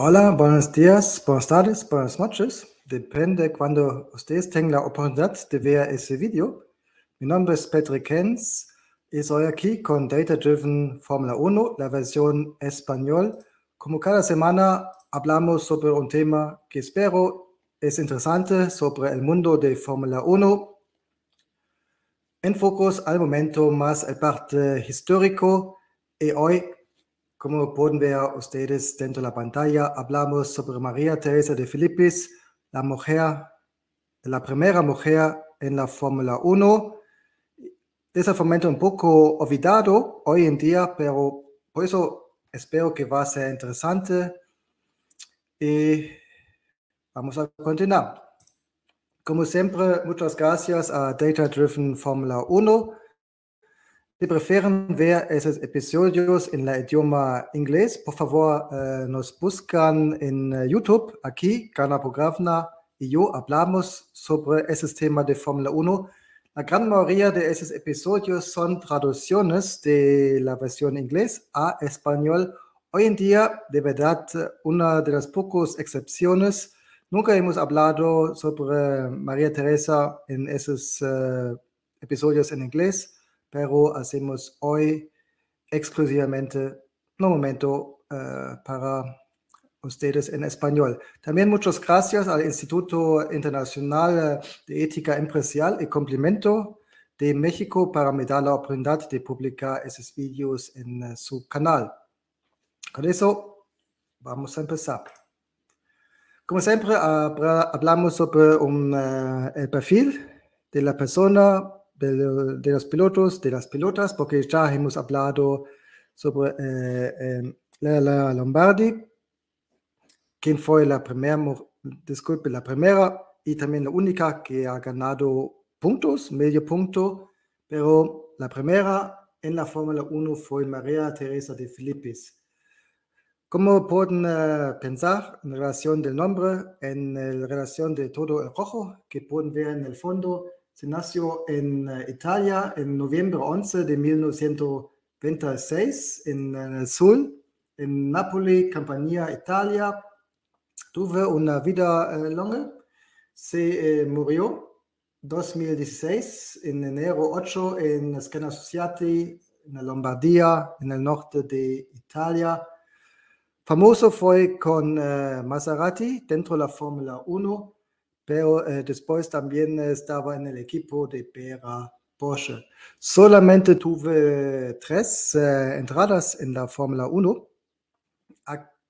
Hola, buenos días, buenas tardes, buenas noches. Depende cuando ustedes tengan la oportunidad de ver ese video. Mi nombre es Patrick Hens y soy aquí con Data Driven Fórmula 1, la versión español. Como cada semana hablamos sobre un tema que espero es interesante sobre el mundo de Fórmula 1. Enfocos al momento más el parte histórico y hoy como pueden ver ustedes dentro de la pantalla, hablamos sobre María Teresa de Filipis, la mujer, la primera mujer en la Fórmula 1. Desafortunadamente un poco olvidado hoy en día, pero por eso espero que va a ser interesante. Y vamos a continuar. Como siempre, muchas gracias a Data Driven Fórmula 1 si prefieren ver esos episodios en el idioma inglés, por favor eh, nos buscan en eh, YouTube. Aquí, Gana Pogravna y yo hablamos sobre ese tema de Fórmula 1. La gran mayoría de esos episodios son traducciones de la versión inglés a español. Hoy en día, de verdad, una de las pocas excepciones. Nunca hemos hablado sobre María Teresa en esos uh, episodios en inglés pero hacemos hoy exclusivamente un momento uh, para ustedes en español. También muchas gracias al Instituto Internacional de Ética Empresarial y Complemento de México para me dar la oportunidad de publicar esos vídeos en uh, su canal. Con eso, vamos a empezar. Como siempre, hablamos sobre un, uh, el perfil de la persona de, los pilotos, de las pilotas, porque ya hemos hablado sobre eh, eh, la, Lombardi, quien fue la primera, disculpe, la primera y también la única que ha ganado puntos, medio punto, pero la primera en la Fórmula 1 fue María Teresa de Filippis. Como pueden uh, pensar en relación del nombre, en relación de todo el rojo que pueden ver en el fondo, se nació en uh, Italia en noviembre 11 de 1926 en, el sur, en Napoli, Campania, Italia. Tuve una vida uh, larga. Se eh, murió 2016 en enero 8 en Scena Associati, en la Lombardía, en el norte de Italia. Famoso fue con uh, Maserati dentro de la Fórmula 1 pero eh, después también estaba en el equipo de Pera Porsche. Solamente tuve tres eh, entradas en la Fórmula 1.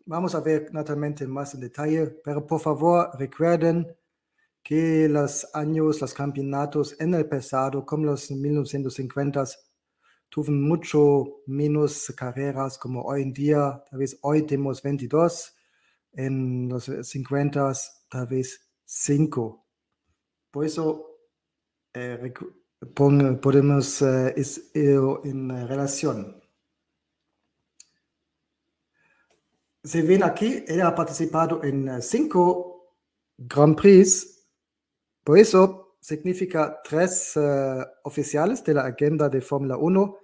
Vamos a ver naturalmente más en detalle, pero por favor recuerden que los años, los campeonatos en el pasado, como los 1950, tuvieron mucho menos carreras como hoy en día. Tal vez hoy tenemos 22, en los 50 tal vez 5. Por eso eh, podemos eh, es, en relación. Se ven aquí, él ha participado en 5 Grand Prix. Por eso significa tres uh, oficiales de la agenda de Fórmula 1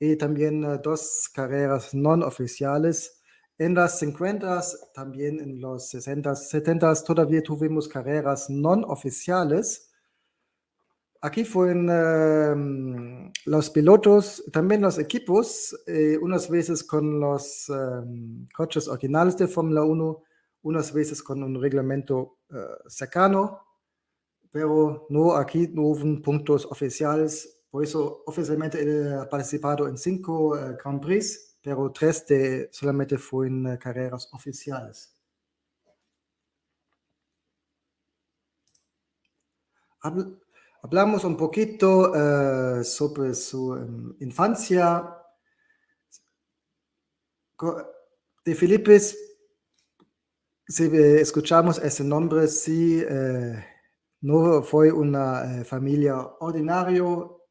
y también dos carreras no oficiales en las 50, también en los 60, 70 todavía tuvimos carreras no oficiales. Aquí fueron um, los pilotos, también los equipos, eh, unas veces con los um, coches originales de Fórmula 1, unas veces con un reglamento uh, cercano, pero no aquí no hubo puntos oficiales. Por eso oficialmente he participado en cinco uh, Grand Prix pero tres de solamente fueron eh, carreras oficiales. Hablamos un poquito uh, sobre su um, infancia. De Filipes, si escuchamos ese nombre, sí, no fue una familia ordinaria,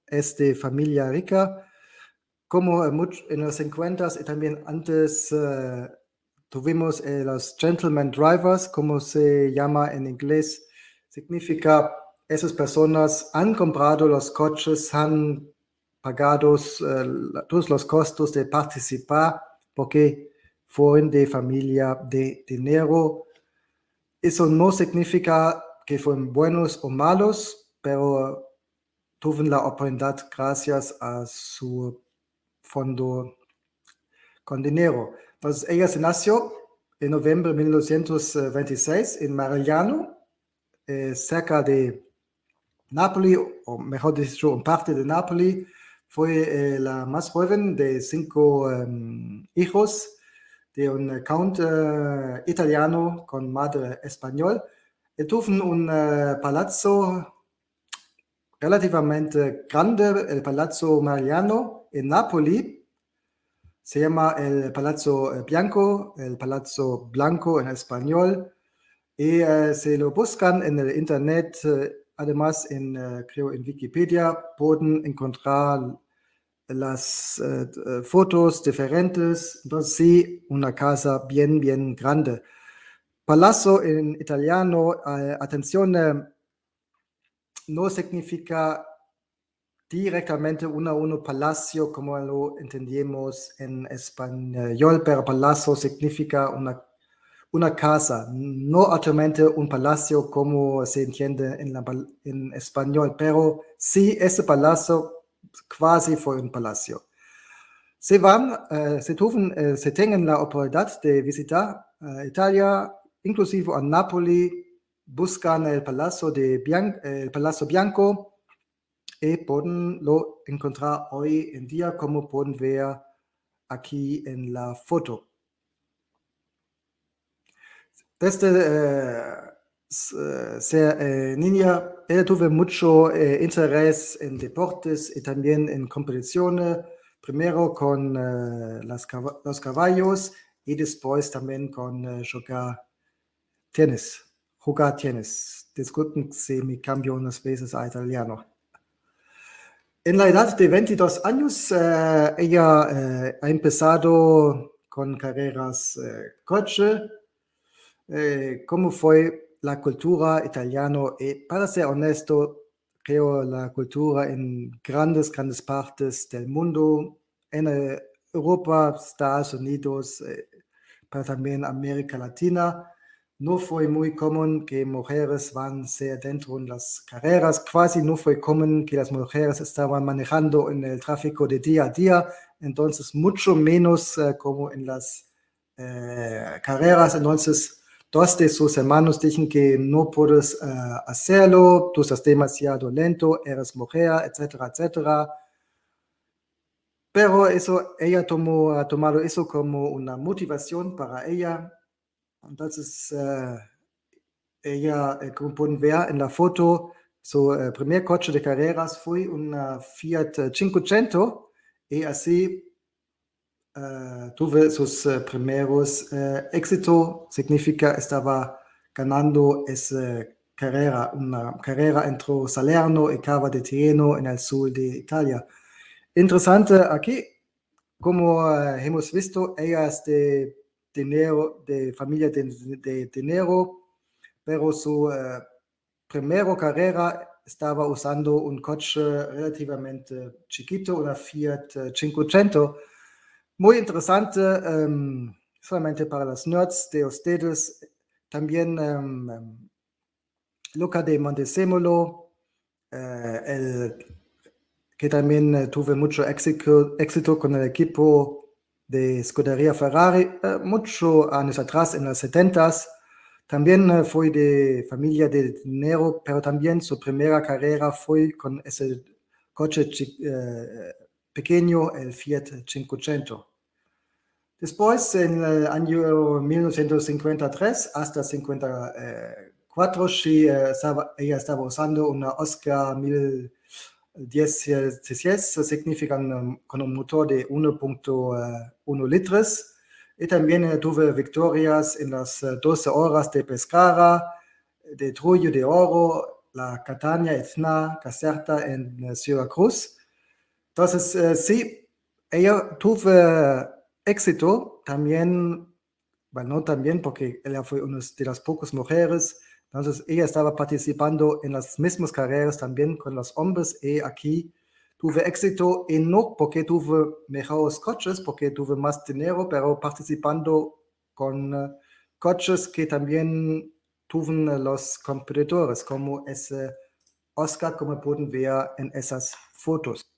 es de familia rica, como en los 50 y también antes uh, tuvimos eh, los gentleman drivers, como se llama en inglés, significa esas personas han comprado los coches, han pagado uh, todos los costos de participar porque fueron de familia de dinero. Eso no significa que fueron buenos o malos, pero tuvieron la oportunidad gracias a su con dinero. Entonces, ella se nació en noviembre de 1926 en Marigliano, eh, cerca de Napoli, o mejor dicho, en parte de Napoli. Fue eh, la más joven de cinco um, hijos de un count uh, italiano con madre español. E tuvo un palazzo relativamente grande, el Palazzo Mariano en Napoli, se llama el Palazzo Bianco, el Palazzo Blanco en español, y uh, se lo buscan en el internet, uh, además en, uh, creo en Wikipedia, pueden encontrar las fotos diferentes, entonces sí, una casa bien, bien grande. Palazzo en italiano, atención, no significa directamente uno a palacio como lo entendemos en español, pero palacio significa una, una casa, no actualmente un palacio como se entiende en, en español, pero sí ese palacio quasi fue un palacio. Se van, uh, se, uh, se tienen la oportunidad de visitar uh, Italia, inclusive a Napoli, buscan el Palacio, de el Palacio Bianco, y pueden lo encontrar hoy en día como pueden ver aquí en la foto. Desde eh, ser eh, niña, ella tuve mucho eh, interés en deportes y también en competiciones, primero con eh, las, los caballos y después también con eh, jugar tenis. Jugar tenis. Disculpen si me cambio unas veces a italiano. En la edad de 22 años, eh, ella eh, ha empezado con carreras eh, coche. ¿Cómo fue la cultura italiana? Y para ser honesto, creo la cultura en grandes, grandes partes del mundo, en Europa, Estados Unidos, pero también América Latina, no fue muy común que mujeres van ser dentro de las carreras, casi no fue común que las mujeres estaban manejando en el tráfico de día a día, entonces mucho menos uh, como en las uh, carreras, entonces dos de sus hermanos dicen que no puedes uh, hacerlo, tú estás demasiado lento, eres mujer, etcétera, etcétera. Pero eso, ella tomó, ha tomado eso como una motivación para ella entonces, uh, ella, eh, como pueden ver en la foto, su uh, primer coche de carreras fue una Fiat 500 y así uh, tuve sus primeros éxitos. Significa estaba ganando esa carrera, una carrera entre Salerno y Cava de Tirreno en el sur de Italia. Interesante aquí, como hemos visto, ella es de dinero, de familia de, de dinero, pero su uh, primera carrera estaba usando un coche relativamente chiquito, una Fiat 500. Muy interesante, um, solamente para los nerds de ustedes. También um, Luca de Montesemolo, uh, el, que también uh, tuve mucho éxito, éxito con el equipo de Scuderia Ferrari, eh, muchos años atrás, en los 70s. También eh, fue de familia de dinero, pero también su primera carrera fue con ese coche eh, pequeño, el Fiat 500. Después, en el año 1953 hasta 54, she, estaba, ella estaba usando una Oscar 1000 10 CCS significan con un motor de 1.1 litros. Y también tuve victorias en las 12 eh, horas de Pescara, de Trujillo de Oro, la Catania, Etna, Caserta en Syracuse. Entonces, sí, ella tuvo éxito también, bueno, no también porque ella fue una de las pocas mujeres entonces ella estaba participando en las mismas carreras también con los hombres y aquí tuve éxito y no porque tuve mejores coches, porque tuve más dinero, pero participando con uh, coches que también tuvieron los competidores, como ese Oscar, como pueden ver en esas fotos.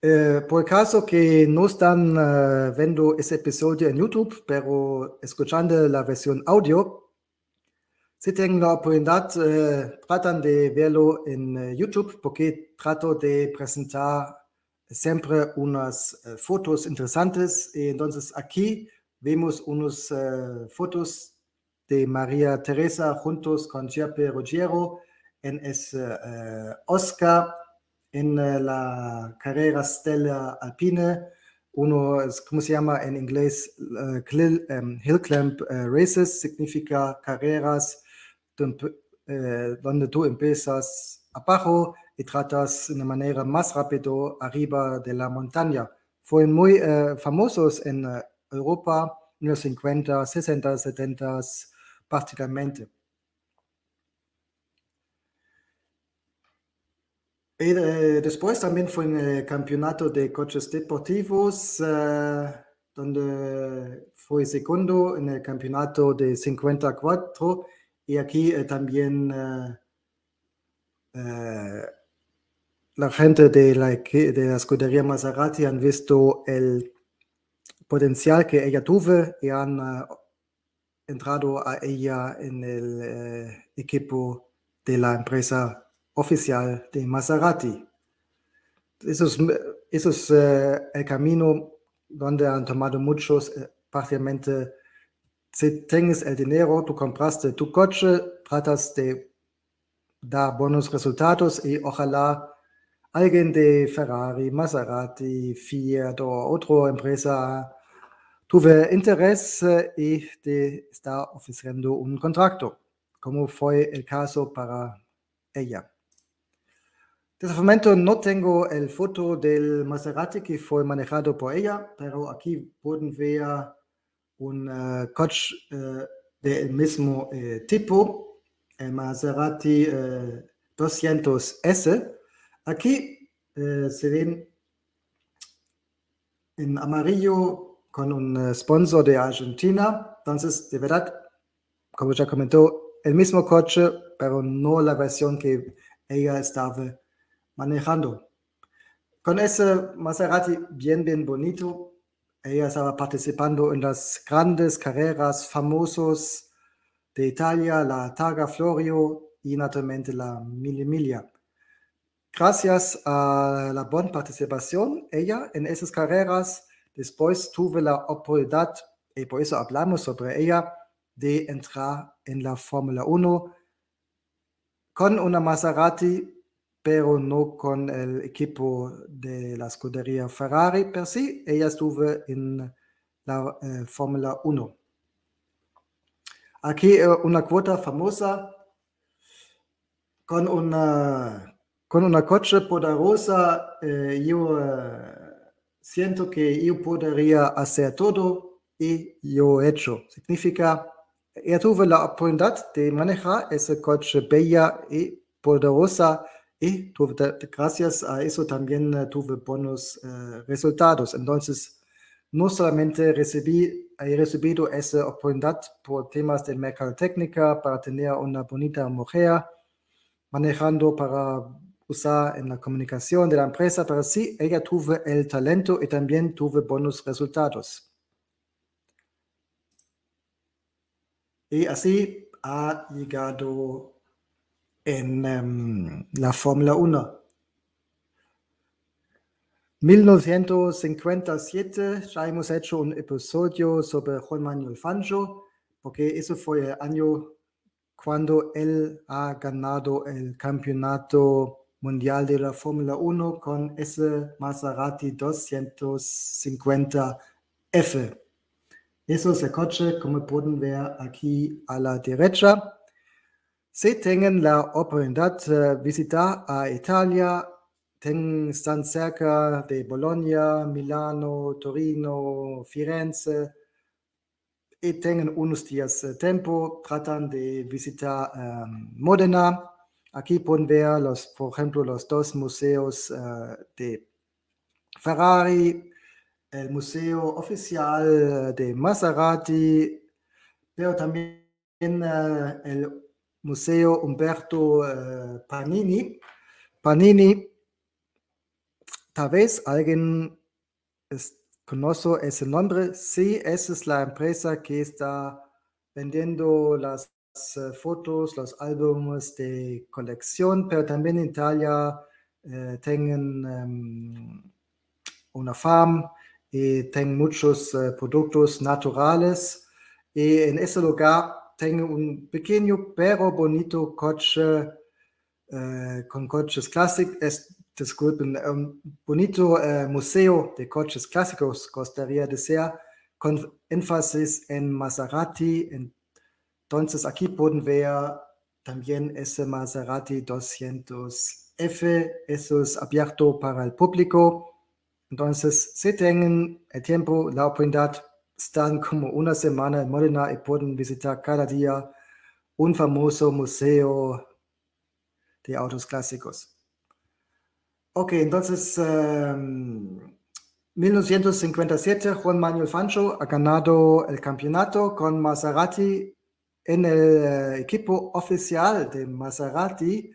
Eh, por caso que no están uh, viendo ese episodio en YouTube, pero escuchando la versión audio, si tienen la oportunidad, uh, tratan de verlo en uh, YouTube porque trato de presentar siempre unas fotos interesantes. Y entonces aquí vemos unas fotos de María Teresa juntos con Giappe Ruggiero en ese Oscar en eh, la carrera Stella Alpine. Uno, ¿cómo se llama en inglés? Uh, Hill Climb uh, Races significa carreras donde tú empiezas abajo y tratas de una manera más rápida arriba de la montaña. Fueron muy famosos en Europa en los 50, 60, 70 particularmente. Y eh, después también fue en el campeonato de coches deportivos, eh, donde fue segundo en el campeonato de 54. Y aquí eh, también la gente de la, de la escudería Maserati han visto el potencial que ella tuvo y han entrado a ella en el equipo de la empresa oficial de Maserati. Eso es, uh, el camino donde han tomado muchos, uh, parcialmente, si tienes el dinero, tú compraste tu coche, tratas de dar buenos resultados y ojalá alguien de Ferrari, Maserati, Fiat o otra empresa tuve interés y te está ofreciendo un contrato, como fue el caso para ella. Desde el momento no tengo el foto del Maserati que fue manejado por ella, pero aquí pueden ver un uh, coche uh, del mismo uh, tipo, el Maserati 200S. Aquí se ven en amarillo con un sponsor de Argentina. Entonces, de verdad, como ya comentó, el mismo coche, pero no la versión que ella estaba manejando. Con ese Maserati bien, bien bonito, ella estaba participando en las grandes carreras famosos de Italia, la Targa Florio y naturalmente la Mille. Gracias a la buena participación, ella en esas carreras, después tuve la oportunidad, y por eso hablamos sobre ella, de entrar en la Fórmula 1 con una Maserati pero no con el equipo de la escudería Ferrari, pero sí, ella estuvo en la eh, Fórmula 1. Aquí eh, una cuota famosa con una, con una coche poderosa. Eh, yo siento que yo podría hacer todo y yo he hecho. Significa, ella tuve la oportunidad de manejar ese coche bella y poderosa y tuve, gracias a eso también uh, tuve buenos uh, resultados. Entonces, no solamente recibí, he recibido esa oportunidad por temas de mercadotecnia para tener una bonita mujer manejando para usar en la comunicación de la empresa, pero sí, ella tuvo el talento y también tuve buenos resultados. Y así ha llegado en um, la Fórmula 1. 1957 ya hemos hecho un episodio sobre Juan Manuel Fangio, porque eso fue el año cuando él ha ganado el campeonato mundial de la Fórmula 1 con ese Maserati 250F. Eso es el coche, como pueden ver aquí a la derecha. Si tienen la oportunidad de visitar a Italia, están cerca de Bologna, Milano, Torino, Firenze. y tengan unos días de tiempo, tratan de visitar um, Modena. Aquí pueden ver, los, por ejemplo, los dos museos uh, de Ferrari, el museo oficial de Maserati, pero también uh, el museo Umberto uh, Panini. Panini, tal vez alguien es, conoce ese nombre. Sí, esa es la empresa que está vendiendo las uh, fotos, los álbumes de colección, pero también en Italia eh, tienen um, una farm y tienen muchos productos naturales. Y en ese lugar tengo un pequeño pero bonito coche uh, con coches clásicos. Es, disculpen, un bonito uh, museo de coches clásicos, costaría decir, con énfasis en Maserati. Entonces aquí pueden ver también ese Maserati 200F, eso es abierto para el público. Entonces, si tienen el tiempo, la oportunidad, están como una semana en Modena y pueden visitar cada día un famoso museo de autos clásicos. Ok, entonces, um, 1957 Juan Manuel Fancho ha ganado el campeonato con Maserati en el uh, equipo oficial de Maserati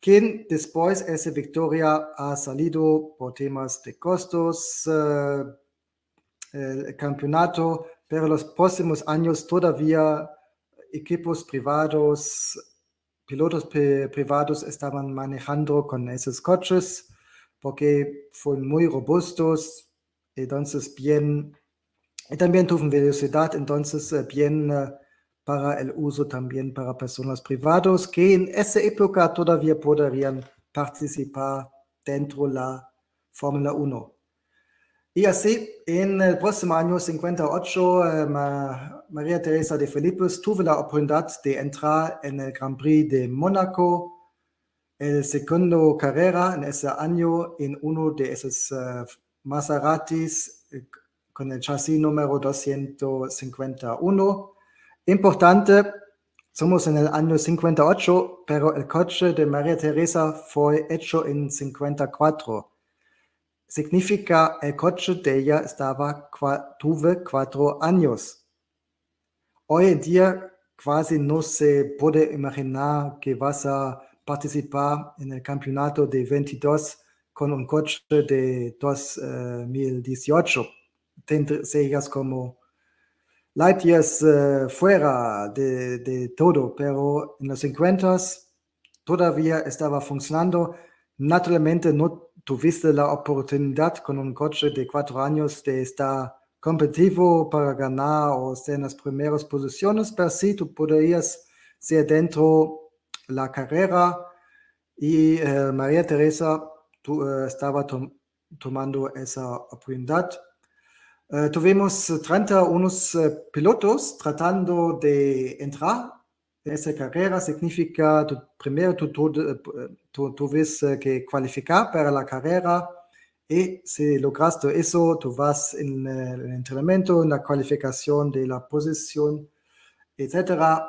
quien después esa victoria ha salido por temas de costos, uh, el campeonato, pero los próximos años todavía equipos privados, pilotos privados estaban manejando con esos coches porque fueron muy robustos, entonces bien, y también tuvieron velocidad, entonces eh, bien uh, para el uso también para personas privadas que en esa época todavía podrían participar dentro de la Fórmula 1. Y así, en el próximo año 58, eh, María Teresa de Felipe tuvo la oportunidad de entrar en el Grand Prix de Mónaco, el segundo carrera en ese año en uno de esos uh, Maseratis eh, con el chasis número 251 Importante, somos en el año 58, pero el coche de María Teresa fue hecho en 54. Significa el coche de ella estaba, tuve cuatro años. Hoy en día casi no se puede imaginar que vas a participar en el campeonato de 22 con un coche de 2018. Te serías como light years uh, fuera de, de, todo, pero en los 50 todavía estaba funcionando. Naturalmente no tuviste la oportunidad con un coche de cuatro años de estar competitivo para ganar o estar en las primeras posiciones, pero sí tú podrías ser dentro la carrera. Y uh, María Teresa tú, uh, estaba tom tomando esa oportunidad. Uh, tuvimos 30 unos uh, pilotos tratando de entrar en esa carrera. Significa, tu, primero tú, tú, tú tuviste que cualificar para la carrera y si lograste eso, tú vas en el entrenamiento, en la cualificación de la posición, etc.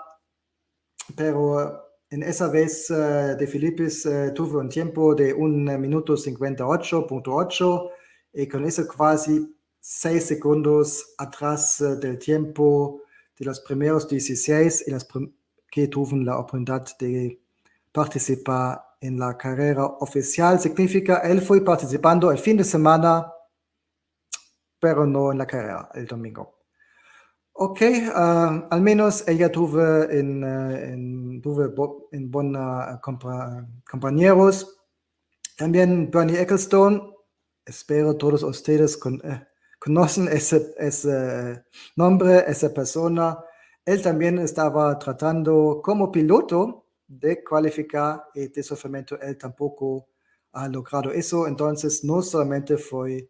Pero en esa vez uh, de Filipis tuve un tiempo de 1 minuto 58.8 y con eso casi seis segundos atrás del tiempo de los primeros 16 y las que tuvieron la oportunidad de participar en la carrera oficial. Significa, él fue participando el fin de semana, pero no en la carrera el domingo. Ok, uh, al menos ella tuve en, uh, en, tuve en buenos compañeros. También Bernie Ecclestone, espero todos ustedes con, uh, conocen ese, ese nombre, esa persona. Él también estaba tratando como piloto de cualificar y de sufrimiento él tampoco ha logrado eso. Entonces, no solamente fue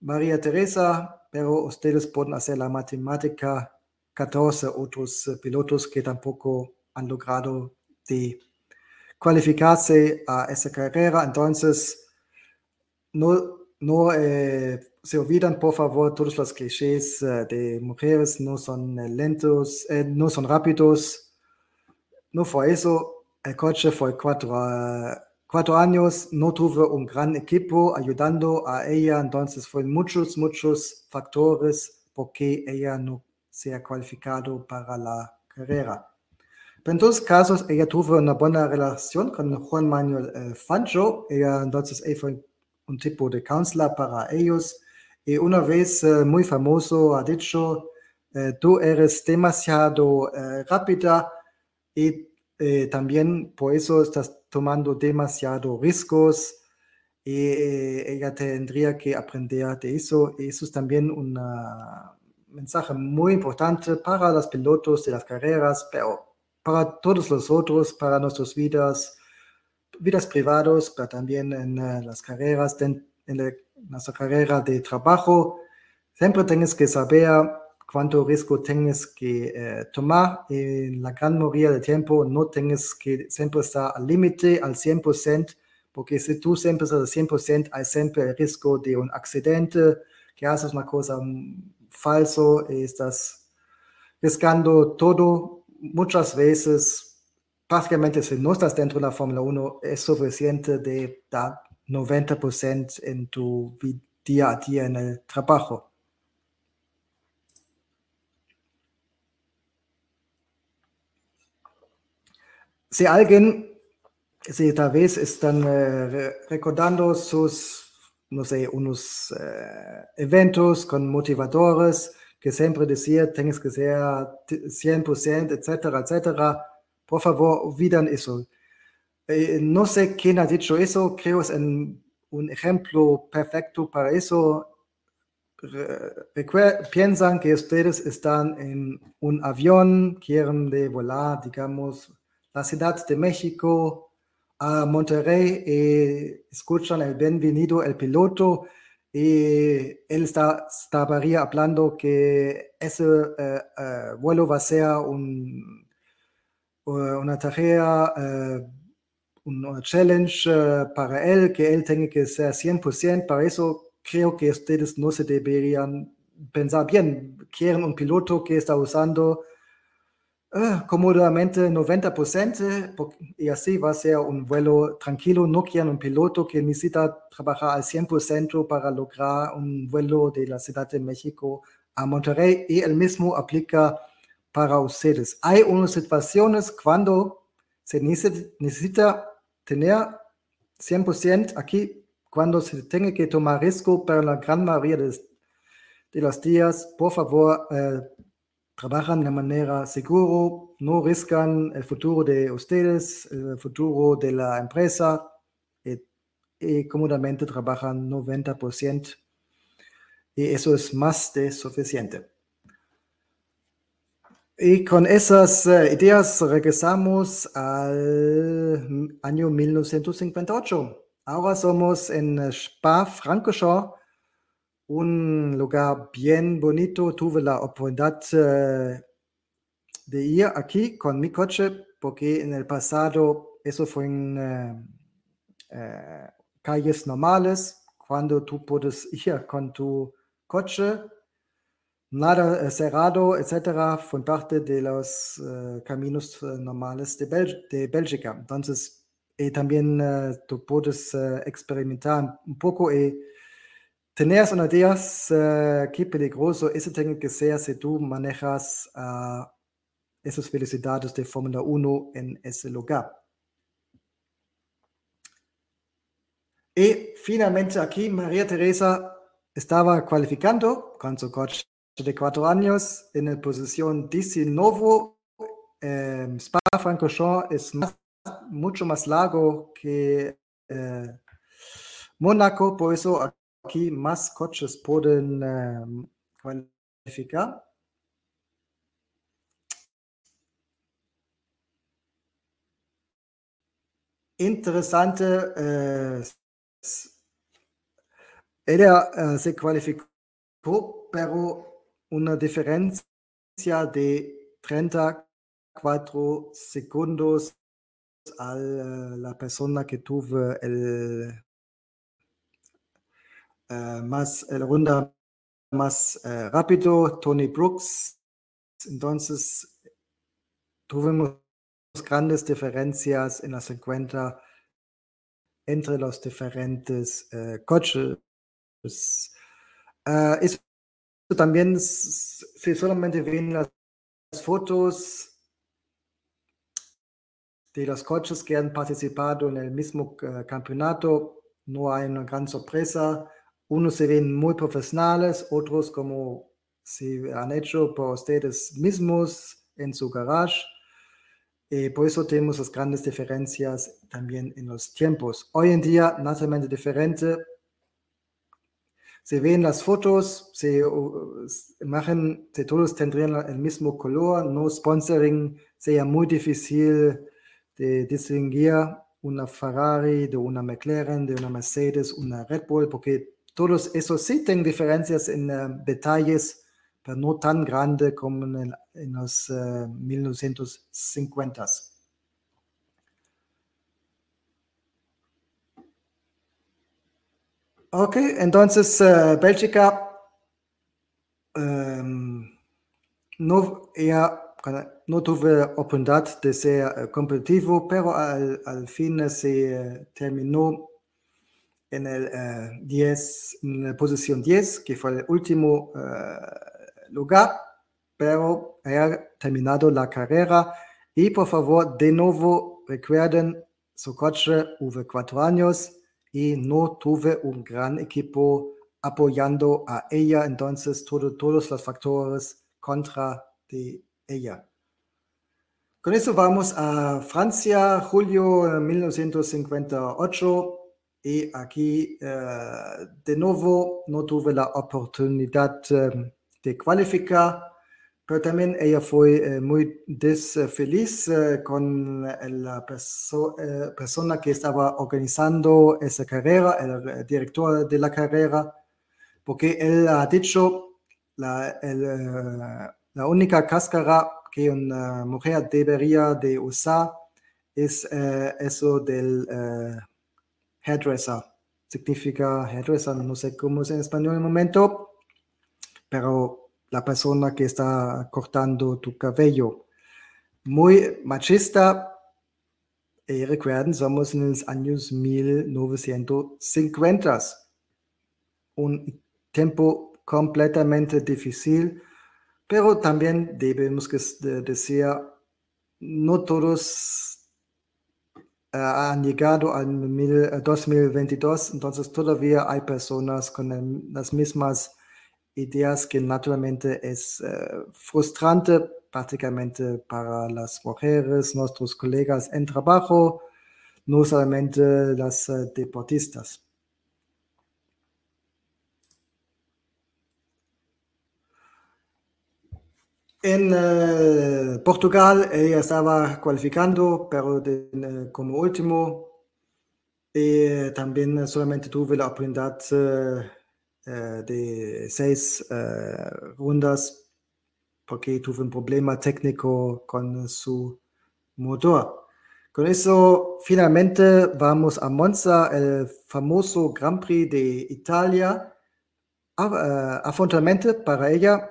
María Teresa, pero ustedes pueden hacer la matemática, 14 otros pilotos que tampoco han logrado de cualificarse a esa carrera. Entonces, no, no eh, se olvidan, por favor, todos los clichés eh, de mujeres no son eh, lentos, eh, no son rápidos. No fue eso. El coche fue cuatro, años, no tuvo un gran equipo ayudando a ella, entonces fue muchos, muchos factores por que ella no se ha cualificado para la carrera. En todos casos, ella tuvo una buena relación con Juan Manuel Fancho. Ella entonces ella fue un tipo de counselor para ellos. Y una vez eh, muy famoso ha dicho, eh, tú eres demasiado eh, rápida y también por eso estás tomando demasiado riesgos y ella tendría que aprender de eso. Y eso es también un mensaje muy importante para los pilotos de las carreras, pero para todos los otros, para nuestras vidas, vidas privadas, pero también en las carreras, en, en nuestra carrera de trabajo, siempre tienes que saber cuánto riesgo tienes que eh, tomar. En la gran mayoría del tiempo no tienes que siempre estar al límite, al 100%, porque si tú siempre estás al 100%, hay siempre el riesgo de un accidente, que haces una cosa falso, estás riscando todo. Muchas veces, prácticamente si no estás dentro de la Fórmula 1, es suficiente de dar 90% en tu día a día en el trabajo. Si alguien, si tal vez están eh, recordando sus, no sé, unos eh, eventos con motivadores que siempre decían, tienes que ser 100%, etcétera, etcétera, por favor, olviden eso. Eh, no sé quién ha dicho eso, creo es un ejemplo perfecto para eso. piensan que ustedes están en un avión, quieren de volar, digamos, la Ciudad de México a Monterrey y escuchan el bienvenido, el piloto, y él está, hablando que ese eh, eh, vuelo va a ser un, una tarea un challenge eh, para él, que él tenga que ser 100%. Para eso creo que ustedes no se deberían pensar bien. Quieren un piloto que está usando uh, cómodamente 90% y así va a ser un vuelo tranquilo. No quieren un piloto que necesita trabajar al 100% para lograr un vuelo de la Ciudad de México a Monterrey y el mismo aplica para ustedes. Hay unas situaciones cuando se necesita tener 100% aquí cuando se tenga que tomar riesgo, pero la gran mayoría de, los días, por favor, eh, trabajan de manera segura, no riscan el futuro de ustedes, el futuro de la empresa y, y cómodamente trabajan 90% y eso es más de suficiente. Y con esas eh, ideas regresamos al año 1958. Ahora somos en Spa-Francorchamps, un lugar bien bonito. Tuve la oportunidad eh, de ir aquí con mi coche porque en el pasado eso fue en eh, calles normales, cuando tú puedes ir con tu coche nada cerrado, etcétera, fue parte de los uh, caminos uh, normales de, Bel de, Bélgica. Entonces, y también uh, tú puedes experimentar un poco y tener una idea qué peligroso eso tiene que ser si tú manejas esas velocidades de Fórmula 1 en ese lugar. Y finalmente aquí María Teresa estaba cualificando con su coche de cuatro años en la posición 19. Eh, Spa-Francorchamps es mucho más largo que eh, Mónaco, por eso aquí más coches pueden eh, cualificar. Interesante, eh, ella eh, se cualificó, pero una diferencia de 34 segundos a la persona que tuvo el, más, el ronda más rápido, Tony Brooks. Entonces, tuvimos grandes diferencias en las 50 entre los diferentes coches. eso también, si solamente ven las fotos de los coches que han participado en el mismo uh, campeonato, no hay una gran sorpresa. Unos se ven muy profesionales, otros como se han hecho por ustedes mismos en su garage. Eh, por eso tenemos las grandes diferencias también en los tiempos. Hoy en día, naturalmente diferente. Se ven las fotos, se uh, si todos tendrían el mismo color, no sponsoring, sería muy difícil de distinguir una Ferrari de una McLaren, de una Mercedes, una Red Bull, porque todos esos sí tienen diferencias en uh, detalles, pero no tan grandes como en los uh, eh, 1950s. Ok, entonces uh, Bélgica um, no, ella no tuve oportunidad de ser eh, competitivo, pero al, al fin se eh, terminó en el 10, uh, en la posición 10, que fue el último lugar, pero ha terminado la carrera. Y por favor, de nuevo, recuerden, su coche hubo cuatro años y no tuve un gran equipo apoyando a ella, entonces todo, todos los factores contra ella. Con eso vamos a Francia, julio de 1958. Y aquí uh, de nuevo no tuve la oportunidad uh, de cualificar, pero también ella fue uh, muy desfeliz con la perso persona que estaba organizando esa carrera, el director de la carrera, porque él ha dicho la, única cáscara que una mujer debería de usar es eso del hairdresser. Significa hairdresser, no sé cómo es en español en el momento, pero la persona que está cortando tu cabello. Muy machista. Y recuerden, somos en los años 1950. Un tiempo completamente difícil pero también debemos decir, no todos eh, han llegado al 2022, entonces todavía hay personas con las mismas ideas que naturalmente es eh, frustrante prácticamente para las mujeres, nuestros colegas en trabajo, no solamente las eh, deportistas. En uh, Portugal ella estaba cualificando, pero como último. Y también solamente tuve la oportunidad de seis rondas porque tuve un problema técnico con su motor. Con eso, finalmente vamos a Monza, el famoso Grand Prix de Italia. afortunadamente para ella,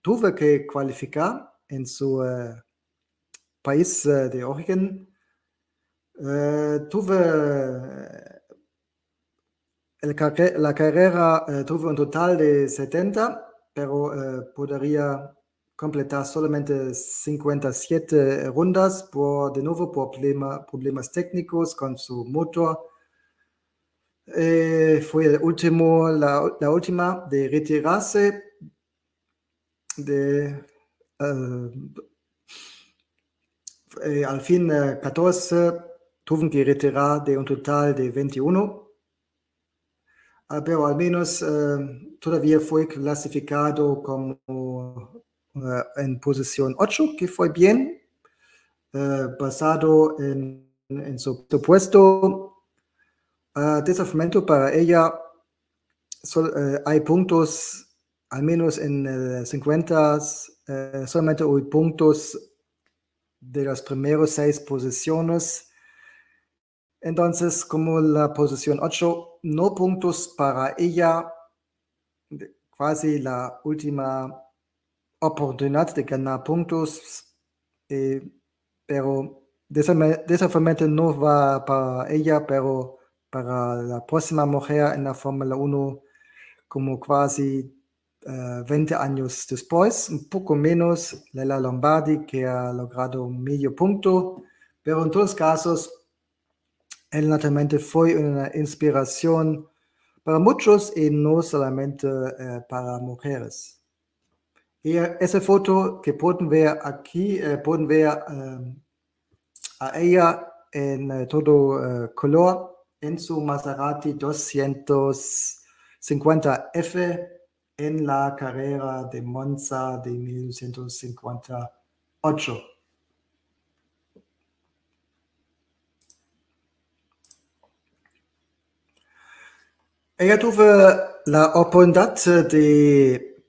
tuve que cualificar en su país de origen. Tuve el, la carrera, tuve un total de 70, pero podría completar solamente 57 rondas por, de nuevo por problema, problemas técnicos con su motor. fue el último, la, la última de retirarse de uh, eh, al fin 14 eh, tuvieron que retirar de un total de 21, ah, pero al menos uh, todavía fue clasificado como uh, en posición 8, que fue bien, basado en, su, puesto. desafío para ella hay puntos al menos en el 50 eh, solamente hubo puntos de las primeras seis posiciones. Entonces, como la posición 8, no puntos para ella, quasi la última oportunidad de ganar puntos, eh, pero desafortunadamente no va para ella, pero para la próxima mujer en la Fórmula 1 como casi 20 años después, un poco menos Lela Lombardi que ha logrado medio punto, pero en todos casos él naturalmente fue una inspiración para muchos y no solamente eh, para mujeres. Y eh, esa foto que pueden ver aquí, eh, pueden ver a ella en todo color en su Maserati 250F en la carrera de Monza de 1958. Ella tuvo la oportunidad de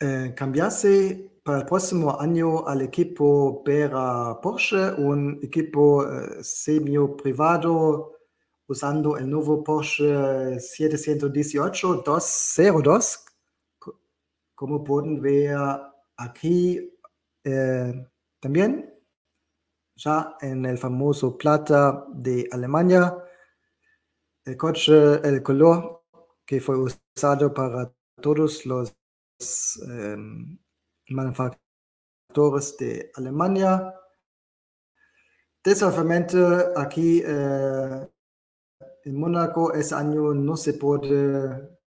eh, cambiarse para el próximo año al equipo Bera Porsche, un equipo eh, semi-privado usando el nuevo Porsche 718 202, como pueden ver aquí eh, también, ya en el famoso plata de Alemania el coche, el color que fue usado para todos los manufactores de Alemania. Desafortunadamente aquí eh, en Mónaco ese año no se puede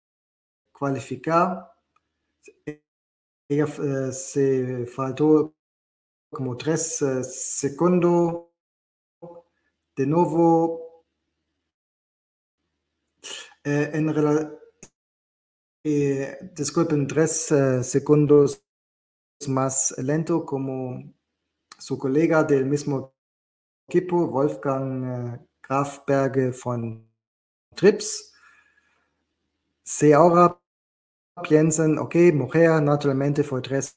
cualificar. Ella eh, se faltó como tres eh, segundos. De nuevo eh, en eh, disculpen, tres eh, segundos más lento como su colega del mismo equipo, Wolfgang Grafberge von Trips. Si ahora piensan, ok, mujer naturalmente fue tres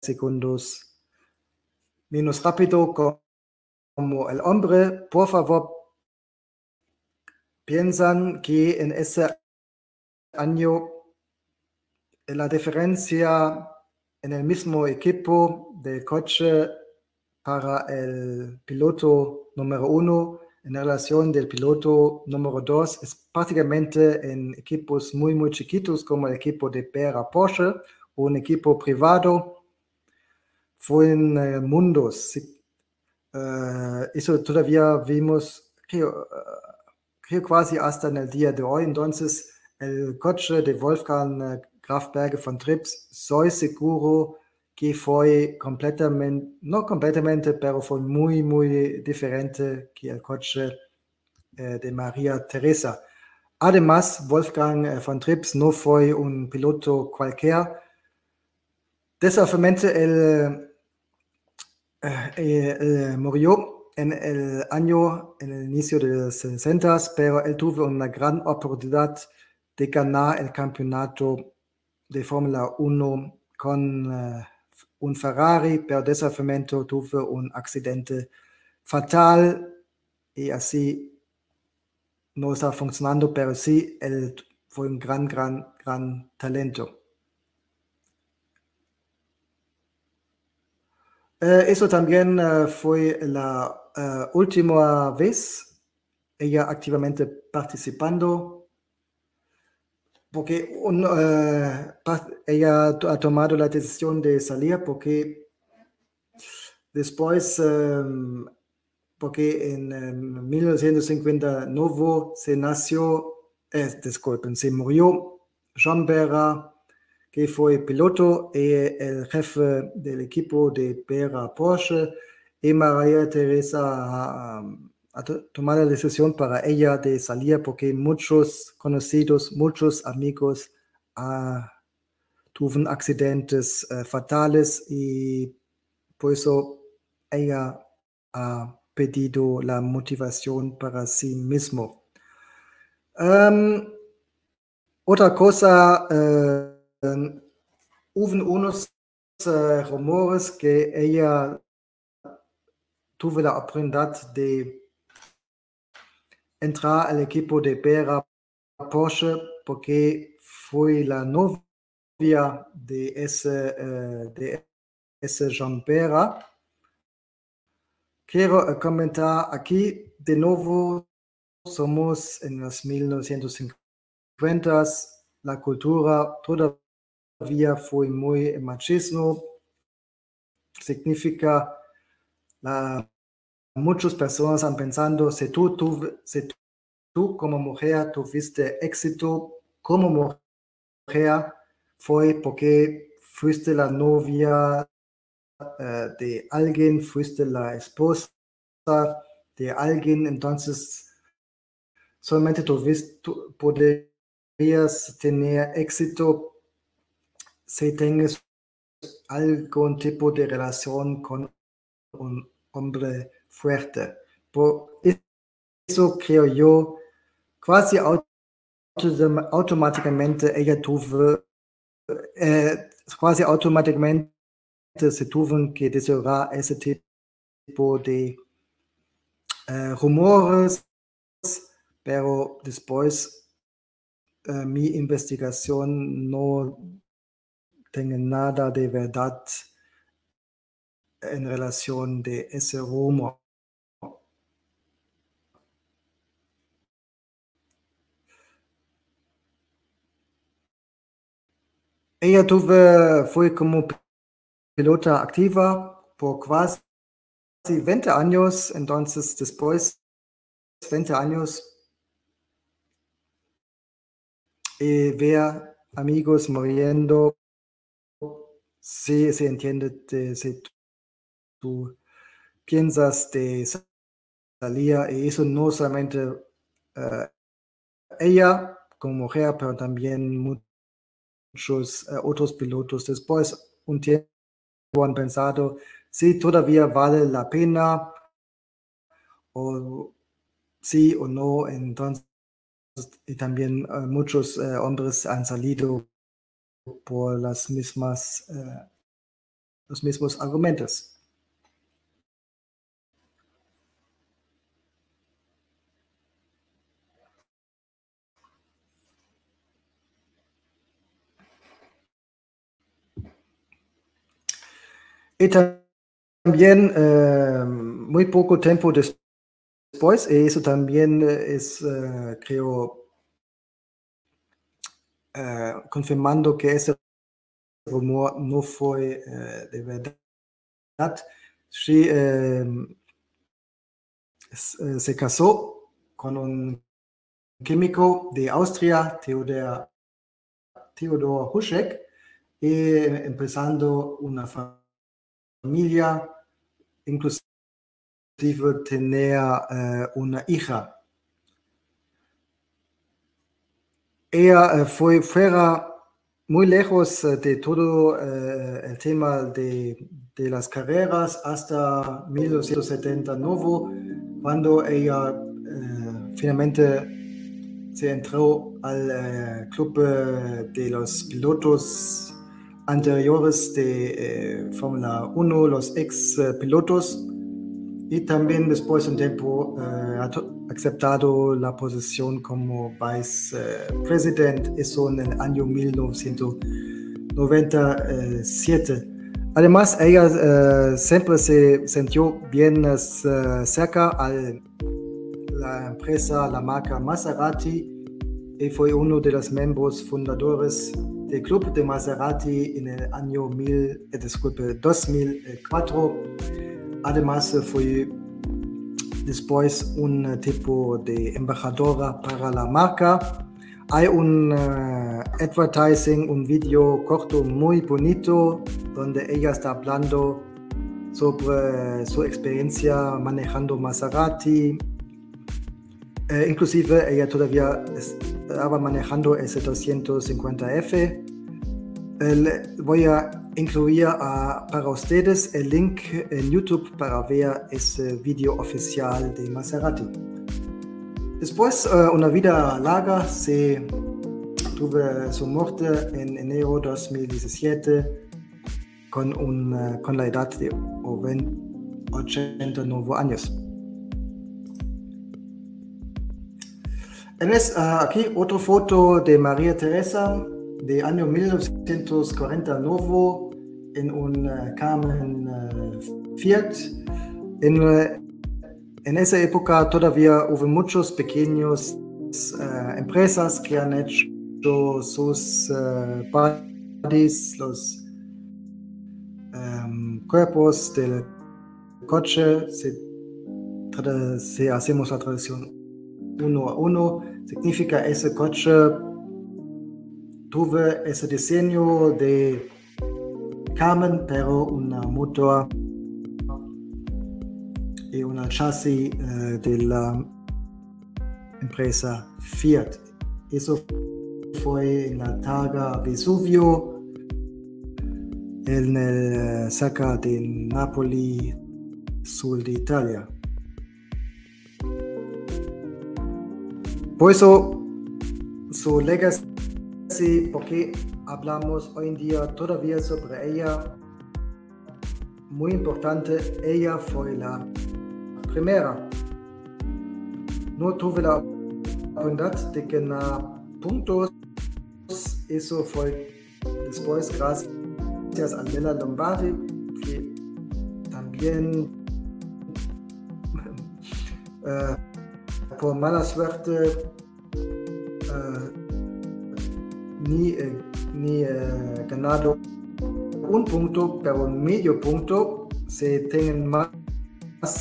segundos menos rápido como el hombre, por favor piensan que en ese año la diferencia en el mismo equipo de coche para el piloto número uno en relación del piloto número dos es prácticamente en equipos muy, muy chiquitos como el equipo de Pera Porsche o un equipo privado. Fue en eh, mundos. Uh, eso todavía vimos, creo, creo quasi hasta en el día de hoy. Entonces, el coche de Wolfgang eh, Grafberger von Trips, soy seguro que fue completamente, no completamente, pero fue muy, muy diferente que el coche eh, de María Teresa. Además, Wolfgang eh, von Trips no fue un piloto cualquiera. Desafortunadamente, él, él murió en el año, en el inicio de los 60, pero él tuvo una gran oportunidad de ganar el campeonato de Fórmula 1 con uh, un Ferrari, pero desafortunadamente tuvo un accidente fatal y así no está funcionando, pero sí, él fue un gran, gran, gran talento. Eh, eso también uh, fue la uh, última vez ella activamente participando, porque un, uh, ella ha tomado la decisión de salir porque después, um, porque en um, 1959 se nació, eh, disculpen, se murió Jean Berra, que fue piloto y el jefe del equipo de Berra Porsche María Teresa ha, tomado la decisión para ella de salir porque muchos conocidos, muchos amigos uh, tuvieron accidentes uh, fatales y por eso ella ha pedido la motivación para sí mismo. Um, otra cosa, uh, hubo unos rumores que ella tuve la oportunidad de entrar al equipo de Bera Porsche porque fue la novia de ese, eh, de ese Jean Pera. Quiero comentar aquí de nuevo, somos en los 1950, la cultura todavía fue muy machismo, significa la, muchas personas han pensado, si tú, tú, si tú como mujer tuviste éxito como mujer, fue porque fuiste la novia uh, de alguien, fuiste la esposa de alguien, entonces solamente tú, tú podrías tener éxito si tienes algún tipo de relación con un hombre fuerte. Por eso creo yo, casi automáticamente ella tuvo, eh, quasi automáticamente se tuvo que desear ese tipo de eh, rumores, pero después eh, mi investigación no tiene nada de verdad en relación de ese rumor. Ella tuve, fue como pilota activa por casi 20 años, entonces después 20 años y ver amigos muriendo, sí se entiende, si tú piensas de salir, y eso no solamente uh, ella como mujer, pero también muchos uh, otros pilotos. Después, un tiempo han pensado, si todavía vale la pena, o sí o no, entonces, y también uh, muchos hombres han salido por las mismas, los mismos argumentos. Y también eh, muy poco tiempo después, y eso también es, eh, creo, eh, confirmando que ese rumor no fue de verdad. Sí, se casó con un químico de Austria, Theodor, Theodor Huschek, y empezando una familia familia, inclusive tenía eh, una hija. Ella eh, fue fuera muy lejos eh, de todo el tema de, de, las carreras hasta 1979, cuando ella finalmente se entró al club de los pilotos anteriores de eh, Fórmula 1, los ex eh, pilotos, y también después de un tiempo eh, ha aceptado la posición como vicepresidente, eso en el año 1997. Además, ella siempre se sintió bien cerca a la empresa, la marca Maserati, y fue uno de los miembros fundadores del Club de Maserati en el año mil, eh, disculpe, 2004. Además, fue después un tipo de embajadora para la marca. Hay un uh, advertising, un video corto muy bonito donde ella está hablando sobre su experiencia manejando Maserati. Eh, inclusive ella todavía estaba manejando ese 250F. voy a incluir para ustedes el link en YouTube para ver ese video oficial de Maserati. Después, uh, una vida larga, se tuve su muerte en enero 2017 con, un, con la edad de 89 años. Uh, aquí otra foto de María Teresa de año 1949 en un uh, Carmen uh, Fiat. En, uh, en, esa época todavía hubo muchos pequeños empresas que han hecho sus bodies, los um, cuerpos del coche. Se hacemos la traducción uno a uno. Significa ese coche tuve ese diseño de Carmen, pero una motor y una chasis uh, de la empresa Fiat. Eso fue en la Targa Vesuvio, en el cerca de Napoli, sur de Italia. Por eso su legacy porque hablamos hoy en día todavía sobre ella. Muy importante, ella fue la primera. No tuve la oportunidad de ganar puntos. Eso fue después gracias a Nella Lombardi, que también uh, por mala suerte ni, eh, ni eh, ganado un punto, pero medio punto, se tienen más,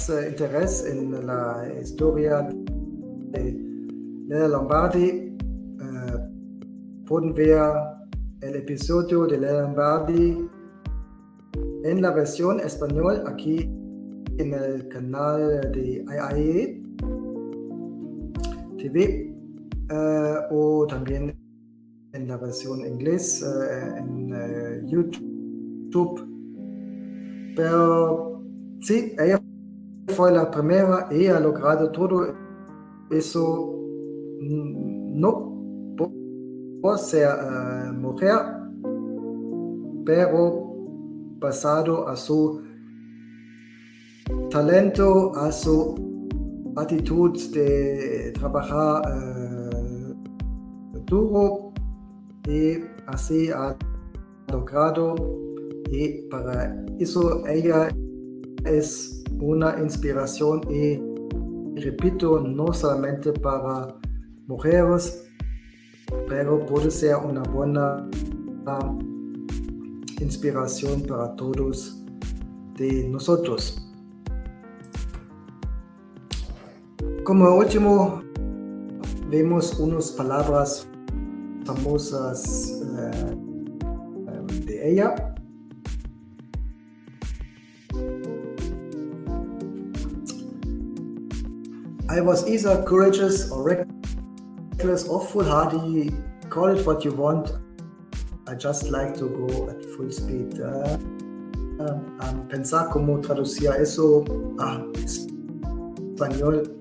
eh, interés en la historia de Leda Lombardi, pueden ver el episodio de Leda Lombardi en la versión español aquí en el canal de IAE TV o también en la versión inglés uh, en uh, YouTube. Pero sí, ella fue la primera, ella ha logrado todo eso, mm, no por ser uh, mujer, pero basado a su talento, a su actitud de trabajar duro y así ha logrado y para eso ella es una inspiración y repito, no solamente para mujeres, pero puede ser una buena inspiración para todos de nosotros. Como último, vemos unas palabras famosas uh, de ella. I was either courageous or reckless or foolhardy. Call it what you want. I just like to go at full speed. Uh, um, pensar cómo traducir eso a español.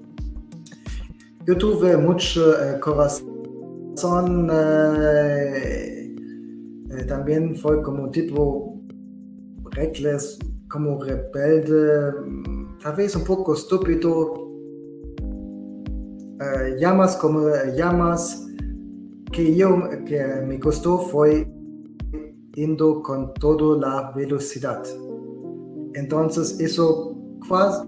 Yo tuve mucho uh, corazón eh, eh, también fue como tipo reckless, como rebelde, tal vez un poco estúpido. Eh, llamas como llamas que yo que me costó fue indo con toda la velocidad. Entonces eso casi,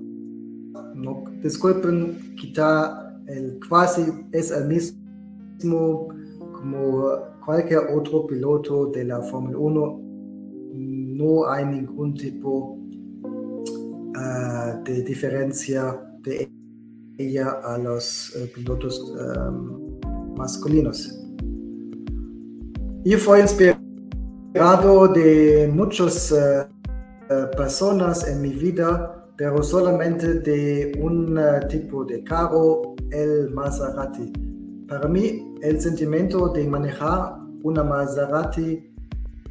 no, disculpen, quitar el casi es el mismo como cualquier otro piloto de la Fórmula 1, no hay ningún tipo uh, de diferencia de ella a los uh, pilotos um, masculinos. Y fue inspirado de muchas uh, personas en mi vida, pero solamente de un tipo de carro, el Maserati. Para mí, el sentimiento de manejar una Maserati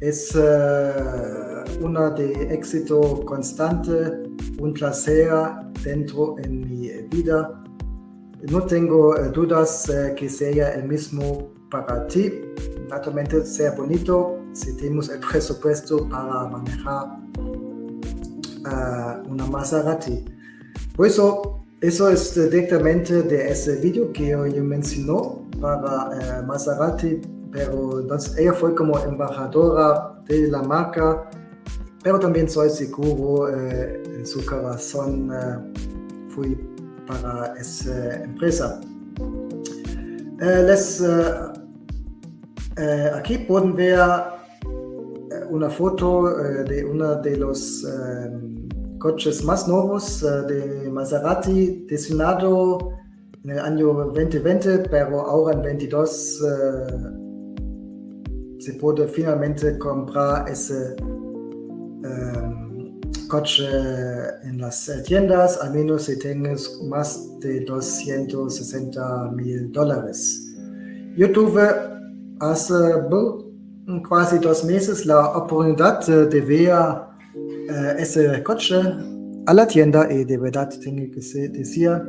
es uh, una de éxito constante, un placer dentro en mi vida. No tengo uh, dudas uh, que sea el mismo para ti. Naturalmente sea bonito si tenemos el presupuesto para manejar una Maserati. Por eso eso es directamente de ese video que yo mencionó para eh, Maserati, pero ella fue como embajadora de la marca, pero también soy seguro eh, en su corazón eh, fui para esa empresa. Eh, les, aquí pueden ver una foto de uno de los coches más nuevos de Maserati, diseñado en el año 2020, pero ahora en 2022 se puede finalmente comprar ese um, coche en las tiendas, al menos si tienes más de 260 mil dólares. Yo tuve hace casi dos meses la oportunidad de ver uh, ese coche a la tienda y de verdad tengo que decir,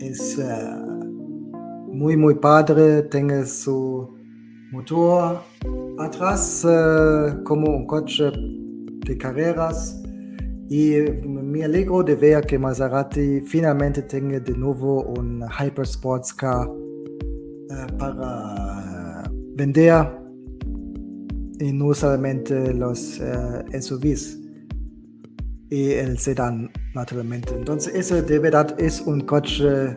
es uh, muy muy padre, tiene su motor atrás uh, como un coche de carreras. Y me alegro de ver que Maserati finalmente tenga de nuevo un Hyper Sports Car para vender y no solamente los SUVs y el sedán naturalmente. Entonces ese de verdad es un coche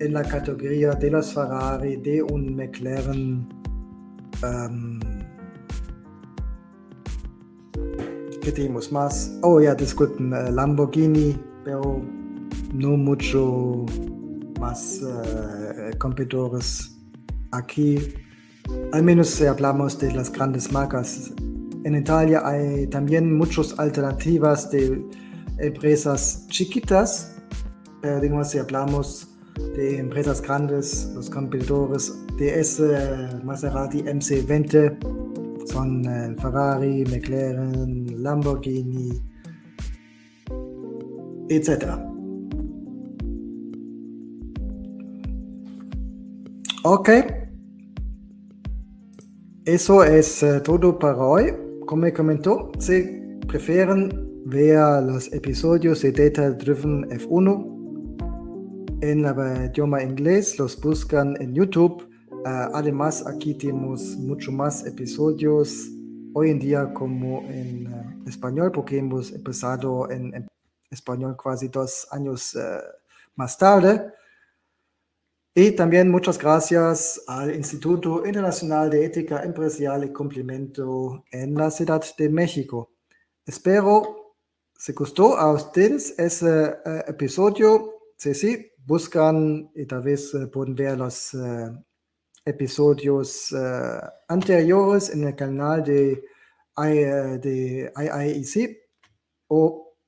en la categoría de los Ferrari, de un McLaren. Um, ¿Qué tenemos más? Oh, ya, disculpen, uh, Lamborghini, pero no mucho más uh, competidores aquí. Al menos si hablamos de las grandes marcas. En Italia hay también muchas alternativas de empresas chiquitas, digamos si hablamos de empresas grandes, los competidores de Maserati MC20 son eh, Ferrari, McLaren, Lamborghini, etc. Ok, eso es uh, todo para hoy. Como me comentó, si prefieren ver los episodios de Data Driven F1 en el idioma inglés, los buscan en YouTube Uh, además, aquí tenemos mucho más episodios hoy en día como en uh, español, porque hemos empezado en, español casi dos años más tarde. Y también muchas gracias al Instituto Internacional de Ética Empresarial y Complemento en la Ciudad de México. Espero se gustó a ustedes ese episodio. Si sí, buscan y tal vez pueden ver los episodios uh, anteriores en el canal de, de IIEC o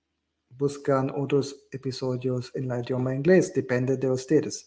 buscan otros episodios en el idioma inglés, depende de ustedes.